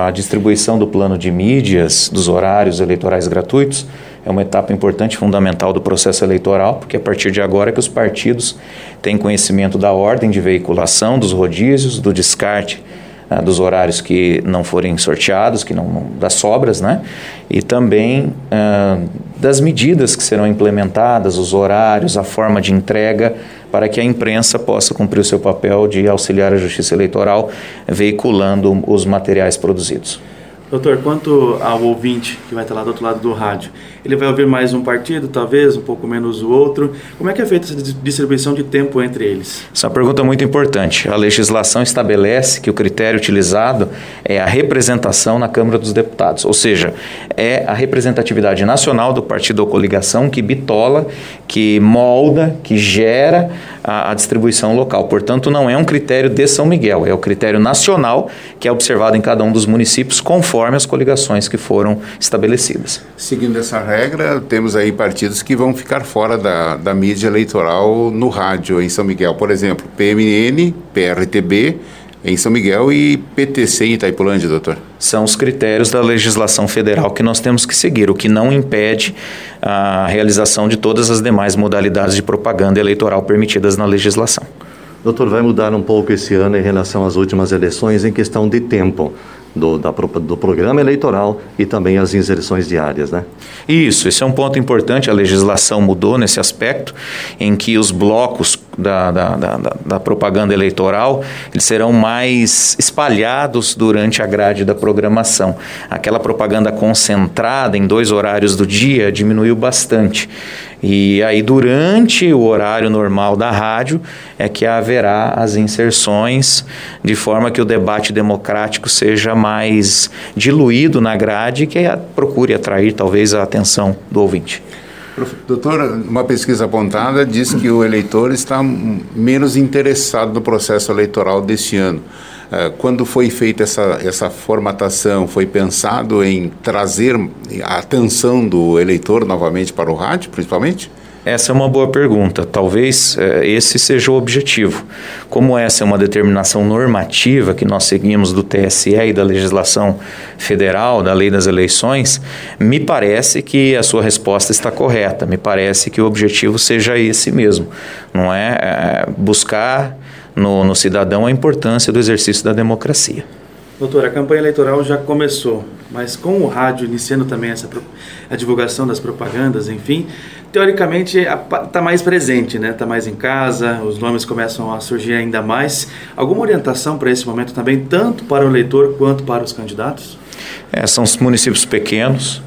A distribuição do plano de mídias, dos horários eleitorais gratuitos, é uma etapa importante, fundamental do processo eleitoral, porque a partir de agora é que os partidos têm conhecimento da ordem de veiculação, dos rodízios, do descarte uh, dos horários que não forem sorteados, que não, das sobras, né? E também uh, das medidas que serão implementadas, os horários, a forma de entrega para que a imprensa possa cumprir o seu papel de auxiliar a justiça eleitoral veiculando os materiais produzidos. Doutor, quanto ao ouvinte que vai estar lá do outro lado do rádio, ele vai ouvir mais um partido, talvez, um pouco menos o outro. Como é que é feita essa distribuição de tempo entre eles? Essa é pergunta muito importante. A legislação estabelece que o critério utilizado é a representação na Câmara dos Deputados, ou seja, é a representatividade nacional do partido ou coligação que bitola, que molda, que gera a, a distribuição local. Portanto, não é um critério de São Miguel, é o critério nacional que é observado em cada um dos municípios conforme as coligações que foram estabelecidas. Seguindo essa regra, temos aí partidos que vão ficar fora da, da mídia eleitoral no rádio em São Miguel. Por exemplo, PMN, PRTB, em São Miguel e PTC em Itaipulândia, doutor? São os critérios da legislação federal que nós temos que seguir, o que não impede a realização de todas as demais modalidades de propaganda eleitoral permitidas na legislação. Doutor, vai mudar um pouco esse ano em relação às últimas eleições em questão de tempo do, da, do programa eleitoral e também as inserções diárias, né? Isso, esse é um ponto importante. A legislação mudou nesse aspecto, em que os blocos da, da, da, da, propaganda eleitoral eles serão mais espalhados durante a grade da programação. Aquela propaganda concentrada em dois horários do dia diminuiu bastante. E aí, durante o horário normal da rádio, é que haverá as inserções, de forma que o debate democrático seja mais diluído na grade que procure atrair, talvez, a atenção do ouvinte. Doutor, uma pesquisa apontada diz que o eleitor está menos interessado no processo eleitoral deste ano. Eh, quando foi feita essa, essa formatação, foi pensado em trazer a atenção do eleitor novamente para o rádio, principalmente? Essa é uma boa pergunta. Talvez é, esse seja o objetivo. Como essa é uma determinação normativa que nós seguimos do TSE e da legislação federal, da lei das eleições, me parece que a sua resposta está correta. Me parece que o objetivo seja esse mesmo. Não é, é buscar no, no cidadão a importância do exercício da democracia. Doutor, a campanha eleitoral já começou, mas com o rádio iniciando também essa, a divulgação das propagandas, enfim, teoricamente está mais presente, né? Está mais em casa, os nomes começam a surgir ainda mais. Alguma orientação para esse momento também, tanto para o eleitor quanto para os candidatos? É, são os municípios pequenos,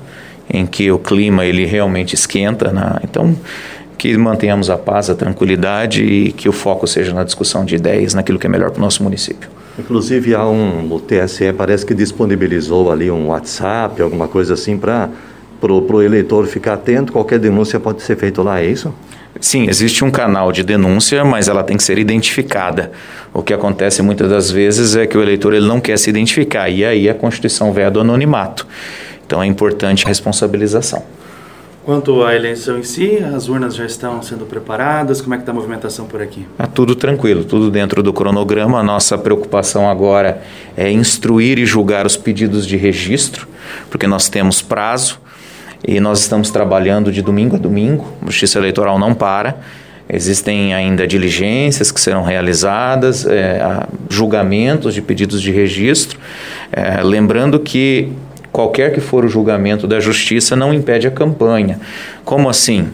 em que o clima ele realmente esquenta, né? então que mantenhamos a paz, a tranquilidade e que o foco seja na discussão de ideias, naquilo que é melhor para o nosso município. Inclusive, há um, o TSE parece que disponibilizou ali um WhatsApp, alguma coisa assim, para o eleitor ficar atento. Qualquer denúncia pode ser feita lá, é isso? Sim, existe um canal de denúncia, mas ela tem que ser identificada. O que acontece muitas das vezes é que o eleitor ele não quer se identificar, e aí a Constituição veda do anonimato. Então é importante a responsabilização. Quanto à eleição em si, as urnas já estão sendo preparadas? Como é que está a movimentação por aqui? Está tudo tranquilo, tudo dentro do cronograma. A nossa preocupação agora é instruir e julgar os pedidos de registro, porque nós temos prazo e nós estamos trabalhando de domingo a domingo. A Justiça Eleitoral não para. Existem ainda diligências que serão realizadas, é, julgamentos de pedidos de registro. É, lembrando que qualquer que for o julgamento da justiça, não impede a campanha. Como assim?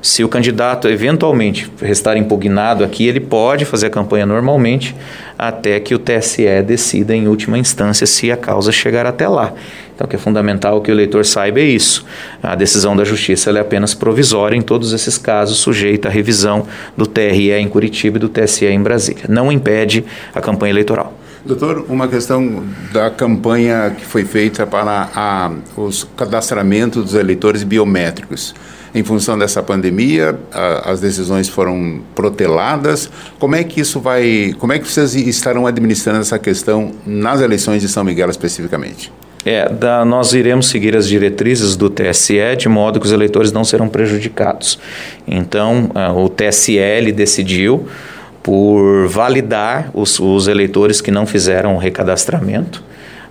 Se o candidato eventualmente restar impugnado aqui, ele pode fazer a campanha normalmente até que o TSE decida em última instância se a causa chegar até lá. Então, o que é fundamental que o eleitor saiba é isso. A decisão da justiça é apenas provisória em todos esses casos, sujeita à revisão do TRE em Curitiba e do TSE em Brasília. Não impede a campanha eleitoral. Doutor, uma questão da campanha que foi feita para a, os cadastramentos dos eleitores biométricos. Em função dessa pandemia, a, as decisões foram proteladas. Como é que isso vai. Como é que vocês estarão administrando essa questão nas eleições de São Miguel especificamente? É, da, nós iremos seguir as diretrizes do TSE de modo que os eleitores não serão prejudicados. Então, uh, o TSL decidiu por validar os, os eleitores que não fizeram o recadastramento,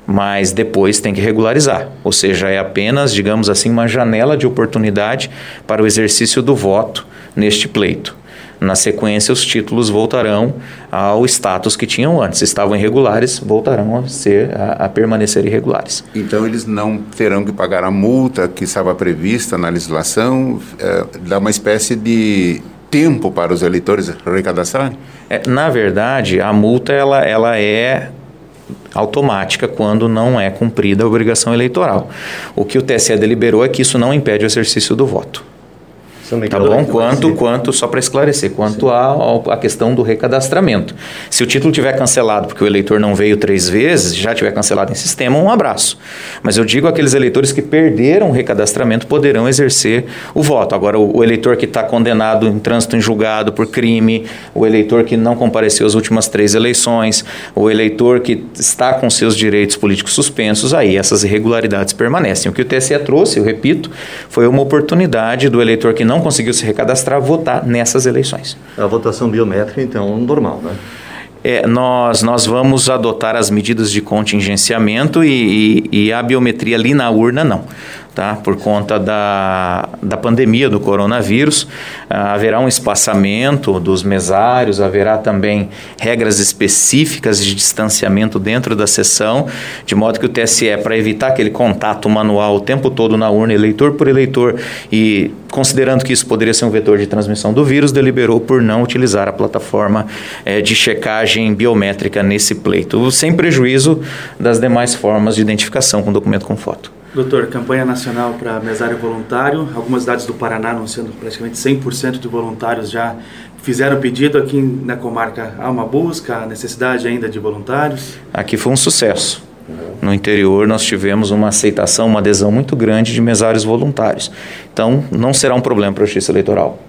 mas depois tem que regularizar. Ou seja, é apenas, digamos assim, uma janela de oportunidade para o exercício do voto neste pleito. Na sequência, os títulos voltarão ao status que tinham antes. Estavam irregulares, voltarão a ser a, a permanecer irregulares. Então eles não terão que pagar a multa que estava prevista na legislação, é, dá uma espécie de tempo para os eleitores recadastrarem? É, na verdade, a multa ela, ela é automática quando não é cumprida a obrigação eleitoral. O que o TSE deliberou é que isso não impede o exercício do voto. Tá bom? Quanto, quanto, só para esclarecer, quanto à questão do recadastramento. Se o título tiver cancelado porque o eleitor não veio três vezes, já tiver cancelado em sistema, um abraço. Mas eu digo aqueles eleitores que perderam o recadastramento poderão exercer o voto. Agora, o, o eleitor que está condenado em trânsito em julgado por crime, o eleitor que não compareceu às últimas três eleições, o eleitor que está com seus direitos políticos suspensos, aí essas irregularidades permanecem. O que o TSE trouxe, eu repito, foi uma oportunidade do eleitor que não conseguiu se recadastrar votar nessas eleições. A votação biométrica, então, normal, né? É, nós, nós vamos adotar as medidas de contingenciamento e, e, e a biometria ali na urna não tá? por conta da, da pandemia do coronavírus. Ah, haverá um espaçamento dos mesários, haverá também regras específicas de distanciamento dentro da sessão, de modo que o TSE, para evitar aquele contato manual o tempo todo na urna, eleitor por eleitor, e considerando que isso poderia ser um vetor de transmissão do vírus, deliberou por não utilizar a plataforma eh, de checagem biométrica nesse pleito, sem prejuízo das demais formas de identificação com documento com foto. Doutor, campanha nacional para mesário voluntário. Algumas cidades do Paraná, anunciando praticamente 100% de voluntários já fizeram pedido. Aqui na comarca há uma busca, há necessidade ainda de voluntários? Aqui foi um sucesso. No interior nós tivemos uma aceitação, uma adesão muito grande de mesários voluntários. Então não será um problema para a justiça eleitoral.